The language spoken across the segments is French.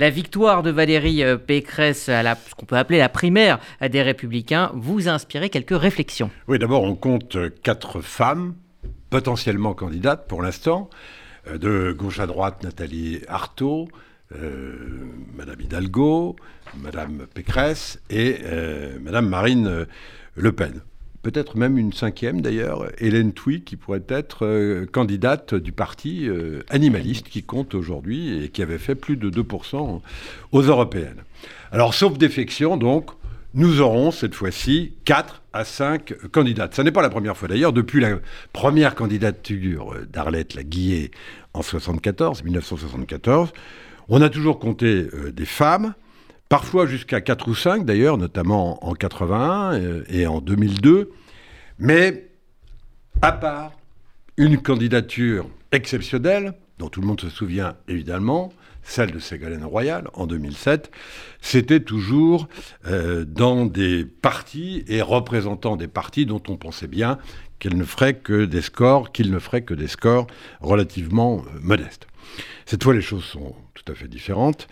La victoire de Valérie euh, Pécresse à ce qu'on peut appeler la primaire des Républicains vous a inspiré quelques réflexions. Oui, d'abord, on compte quatre femmes potentiellement candidates pour l'instant. Euh, de gauche à droite, Nathalie Arthaud, euh, Madame Hidalgo, Madame Pécresse et Madame Marine Le Pen peut-être même une cinquième d'ailleurs, Hélène Touy, qui pourrait être euh, candidate du parti euh, animaliste qui compte aujourd'hui et qui avait fait plus de 2% aux européennes. Alors, sauf défection, donc, nous aurons cette fois-ci 4 à 5 candidates. Ce n'est pas la première fois d'ailleurs, depuis la première candidature d'Arlette Laguillet en 74, 1974, on a toujours compté euh, des femmes, parfois jusqu'à 4 ou 5 d'ailleurs, notamment en 81 euh, et en 2002. Mais à part une candidature exceptionnelle, dont tout le monde se souvient évidemment, celle de Ségolène Royal en 2007, c'était toujours euh, dans des partis et représentant des partis dont on pensait bien qu'elle ne ferait que des scores, qu'ils ne feraient que des scores relativement euh, modestes. Cette fois, les choses sont tout à fait différentes.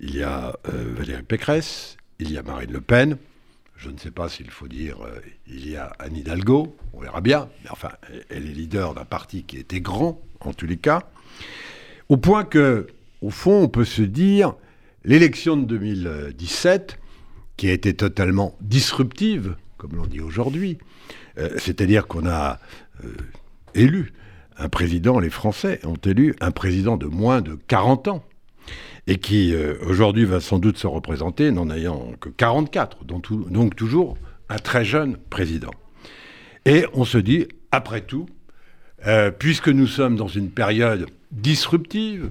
Il y a euh, Valérie Pécresse, il y a Marine Le Pen. Je ne sais pas s'il faut dire euh, il y a Anne Hidalgo, on verra bien. Mais enfin, elle est leader d'un parti qui était grand, en tous les cas. Au point que, au fond, on peut se dire l'élection de 2017, qui a été totalement disruptive, comme l'on dit aujourd'hui, euh, c'est-à-dire qu'on a élu un président, les Français ont élu un président de moins de 40 ans et qui euh, aujourd'hui va sans doute se représenter n'en ayant que 44, donc, donc, toujours un très jeune président. Et on se dit, après tout, euh, puisque nous sommes dans une période disruptive,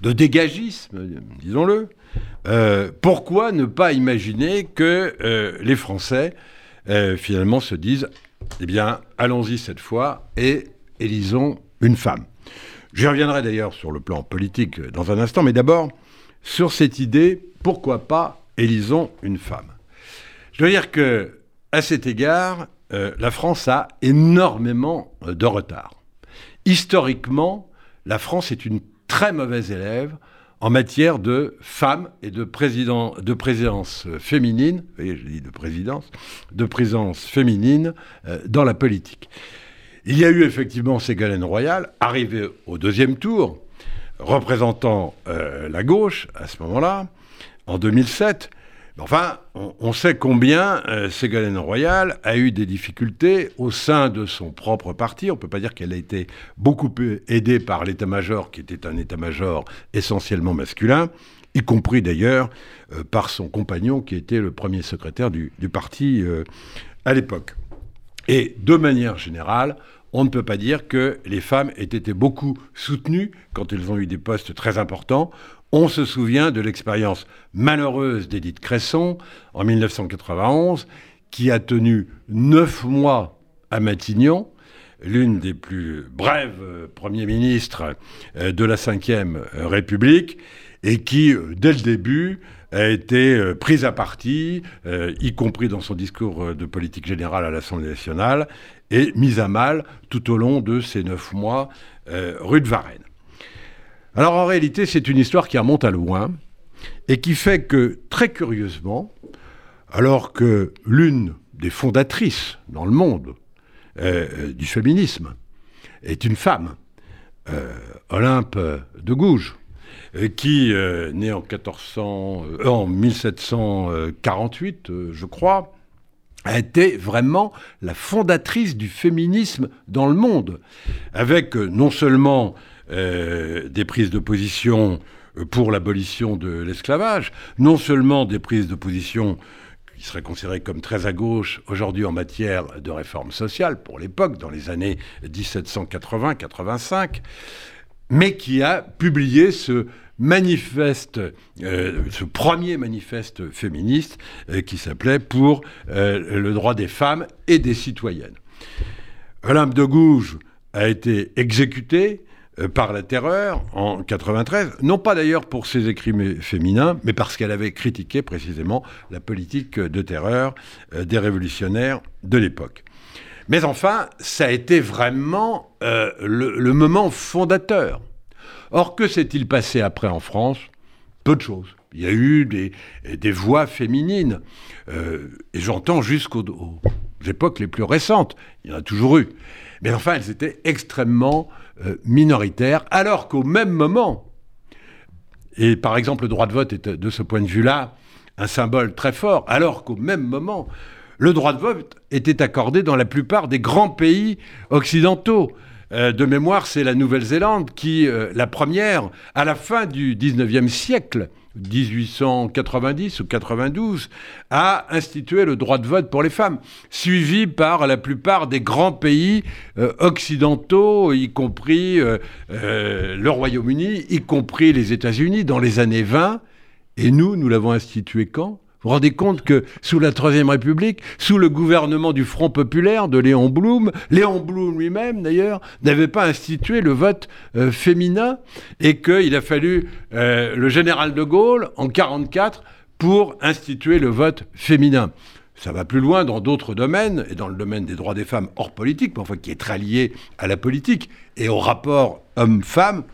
de dégagisme, disons-le, euh, pourquoi ne pas imaginer que les Français, finalement, se disent, eh bien, allons-y cette fois et élisons une femme. J'y reviendrai d'ailleurs sur le plan politique dans un instant, mais d'abord, sur cette idée, pourquoi pas élisons une femme? Je dois dire que, à cet égard, euh, la France a énormément euh, de retard. Historiquement, la France est une très mauvaise élève en matière de femmes et de, présence féminine, vous voyez, je dis de présidence, de présence féminine euh, dans la politique. Il y a eu effectivement Ségolène Royal, arrivée au deuxième tour, représentant euh, la gauche à ce moment-là, en 2007. Enfin, on, sait combien euh, Ségolène Royal a eu des difficultés au sein de son propre parti. On ne peut pas dire qu'elle a été beaucoup aidée par l'état-major, qui était un état-major essentiellement masculin, y compris d'ailleurs euh, par son compagnon, qui était le premier secrétaire du, du parti à l'époque. Et de manière générale, on ne peut pas dire que les femmes aient été beaucoup soutenues quand elles ont eu des postes très importants. On se souvient de l'expérience malheureuse d'Édith Cresson en 1991, qui a tenu neuf mois à Matignon, l'une des plus brèves euh, premiers ministres euh, de la Ve République, et qui, euh, dès le début, a été prise à partie, y compris dans son discours de politique générale à l'Assemblée nationale, et mise à mal tout au long de ces neuf mois euh, rue de Varennes. Alors en réalité, c'est une histoire qui remonte à loin et qui fait que, très curieusement, alors que l'une des fondatrices dans le monde euh, du féminisme est une femme, euh, Olympe de Gouges, qui, née en, 1400, en 1748, je crois, a été vraiment la fondatrice du féminisme dans le monde, avec euh, non seulement euh, des prises de position euh, pour l'abolition de l'esclavage, non seulement des prises de position qui seraient considérées comme très à gauche aujourd'hui en matière de réforme sociale pour l'époque, dans les années 1780-85, mais qui a publié ce manifeste, euh, ce premier manifeste féministe euh, qui s'appelait Pour euh, le droit des femmes et des citoyennes. Olympe de Gouges a été exécutée par la terreur en 93, non pas d'ailleurs pour ses écrits féminins, mais parce qu'elle avait critiqué précisément la politique de terreur des révolutionnaires de l'époque. Mais enfin, ça a été vraiment le moment fondateur Or, que s'est-il passé après en France? Peu de choses. Il y a eu des, des voix féminines, euh, et j'entends jusqu'aux époques les plus récentes, il y en a toujours eu. Mais enfin, elles étaient extrêmement euh, minoritaires, alors qu'au même moment, et par exemple le droit de vote est de ce point de vue-là un symbole très fort, alors qu'au même moment, le droit de vote était accordé dans la plupart des grands pays occidentaux. Euh, de mémoire, c'est la Nouvelle-Zélande qui, euh, la première, à la fin du 19e siècle, 1890 ou 92, a institué le droit de vote pour les femmes, suivi par la plupart des grands pays euh, occidentaux, y compris le Royaume-Uni, y compris les États-Unis, dans les années 20. Et nous, nous l'avons institué quand? Vous rendez compte que sous la Troisième République, sous le gouvernement du Front populaire de Léon Blum, Léon Blum lui-même d'ailleurs n'avait pas institué le vote euh, féminin et qu'il a fallu euh, le général de Gaulle en 1944 pour instituer le vote féminin. Ça va plus loin dans d'autres domaines, et dans le domaine des droits des femmes hors politique, mais enfin qui est très lié à la politique et au rapport homme-femme.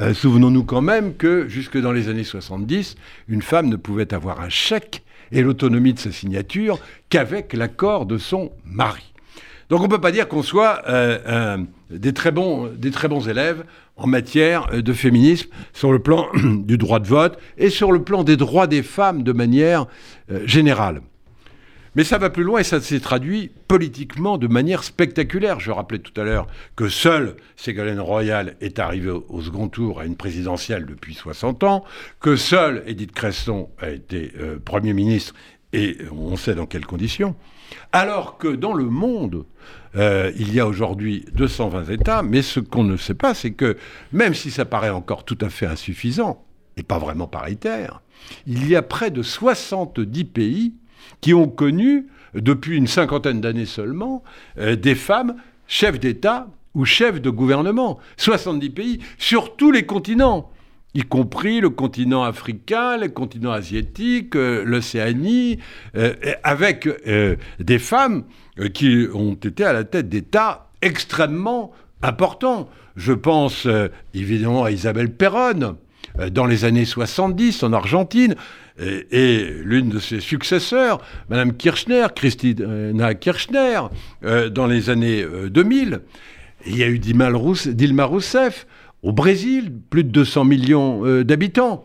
Euh, souvenons-nous quand même que jusque dans les années 70, une femme ne pouvait avoir un chèque et l'autonomie de sa signature qu'avec l'accord de son mari. Donc on ne peut pas dire qu'on soit euh, des, très bons, des très bons élèves en matière de féminisme sur le plan du droit de vote et sur le plan des droits des femmes de manière euh, générale. Mais ça va plus loin et ça s'est traduit politiquement de manière spectaculaire. Je rappelais tout à l'heure que seul Ségolène Royal est arrivé au second tour à une présidentielle depuis 60 ans, que seul Edith Cresson a été euh, Premier ministre et on sait dans quelles conditions. Alors que dans le monde, euh, il y a aujourd'hui 220 États, mais ce qu'on ne sait pas, c'est que même si ça paraît encore tout à fait insuffisant, et pas vraiment paritaire, il y a près de 70 pays qui ont connu, depuis une cinquantaine d'années seulement, euh, des femmes chefs d'État ou chefs de gouvernement. 70 pays sur tous les continents y compris le continent africain, le continent asiatique, euh, l'Océanie, euh, avec des femmes qui ont été à la tête d'États extrêmement importants. Je pense évidemment à Isabelle Perron, dans les années 70 en Argentine, et, l'une de ses successeurs, Madame Kirchner, Christina Kirchner, euh, dans les années 2000. Euh, il y a eu Dilma Rousseff au Brésil, plus de 200 millions euh, d'habitants.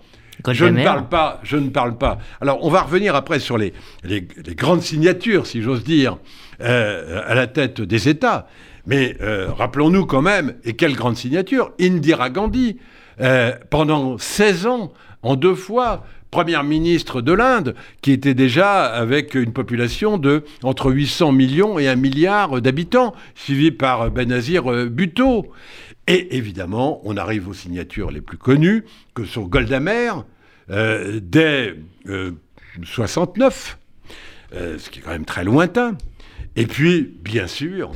Je ne parle pas, je ne parle pas. Alors, on va revenir après sur les, les, grandes signatures, si j'ose dire, à la tête des États. Mais rappelons-nous quand même, et quelle grande signature, Indira Gandhi, pendant 16 ans, en deux fois, première ministre de l'Inde, qui était déjà avec une population de entre 800 millions et 1 milliard d'habitants, suivi par Benazir Bhutto. Et évidemment, on arrive aux signatures les plus connues, que sont Golda Meir, euh, dès 69, euh, euh, ce qui est quand même très lointain. Et puis, bien sûr,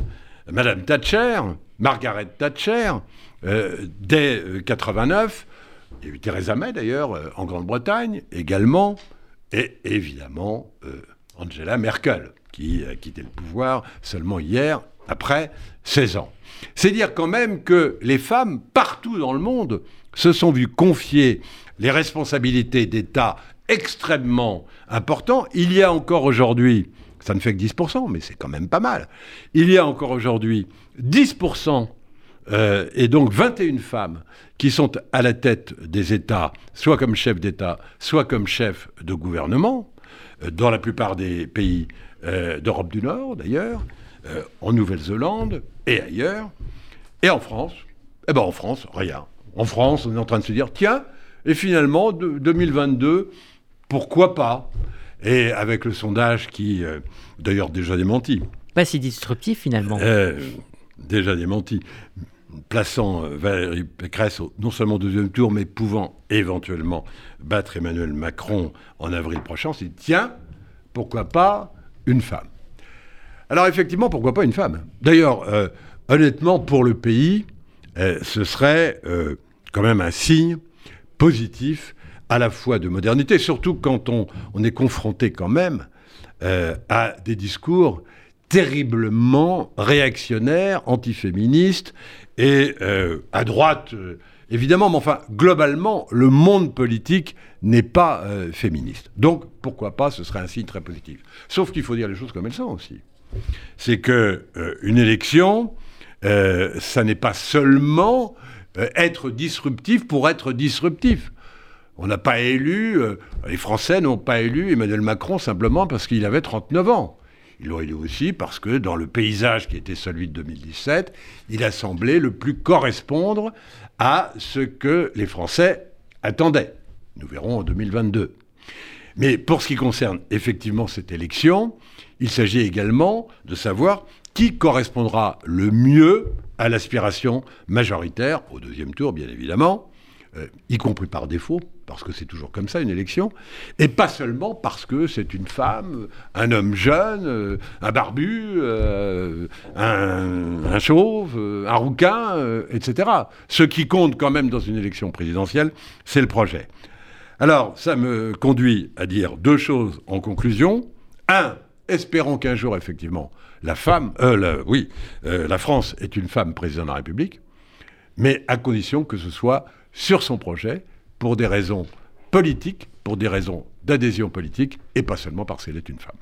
Madame Thatcher, Margaret Thatcher, dès 89, il y a eu Theresa May d'ailleurs euh, en Grande-Bretagne également, et évidemment euh, Angela Merkel, qui a quitté le pouvoir seulement hier, après 16 ans. C'est dire quand même que les femmes, partout dans le monde, se sont vues confier les responsabilités d'État extrêmement importantes. Il y a encore aujourd'hui, ça ne fait que 10%, mais c'est quand même pas mal, il y a encore aujourd'hui 10% euh, et donc 21 femmes qui sont à la tête des États, soit comme chef d'État, soit comme chef de gouvernement, euh, dans la plupart des pays euh, d'Europe du Nord d'ailleurs, en Nouvelle-Zélande et ailleurs, et en France. Eh bien en France, rien. En France, on est en train de se dire, tiens, et finalement, 2022, pourquoi pas? Et avec le sondage qui, d'ailleurs, déjà démenti. Pas si disruptif finalement. déjà démenti plaçant euh, Valérie Pécresse non seulement au deuxième tour, mais pouvant éventuellement battre Emmanuel Macron en avril prochain, c'est tiens, pourquoi pas une femme. Alors effectivement, pourquoi pas une femme? D'ailleurs, euh, honnêtement, pour le pays, euh, ce serait quand même un signe positif à la fois de modernité, surtout quand on, on est confronté quand même à des discours terriblement réactionnaires, antiféministes et euh, à droite, euh, évidemment, mais enfin, globalement, le monde politique n'est pas euh, féministe. Donc, pourquoi pas, ce serait un signe très positif. Sauf qu'il faut dire les choses comme elles sont aussi. C'est que une élection, ça n'est pas seulement être disruptif pour être disruptif. On n'a pas élu, les Français n'ont pas élu Emmanuel Macron simplement parce qu'il avait 39 ans. Ils l'ont élu aussi parce que dans le paysage qui était celui de 2017, il a semblé le plus correspondre à ce que les Français attendaient. Nous verrons en 2022. Mais pour ce qui concerne effectivement cette élection, il s'agit également de savoir qui correspondra le mieux à l'aspiration majoritaire, au deuxième tour bien évidemment, euh, y compris par défaut, parce que c'est toujours comme ça une élection, et pas seulement parce que c'est une femme, un homme jeune, euh, un barbu, euh, un, chauve, un rouquin, etc. Ce qui compte quand même dans une élection présidentielle, c'est le projet. Alors, ça me conduit à dire deux choses en conclusion. Un, espérons qu'un jour, effectivement, la femme, oui, la France est une femme présidente de la République, mais à condition que ce soit sur son projet pour des raisons politiques, pour des raisons d'adhésion politique, et pas seulement parce qu'elle est une femme.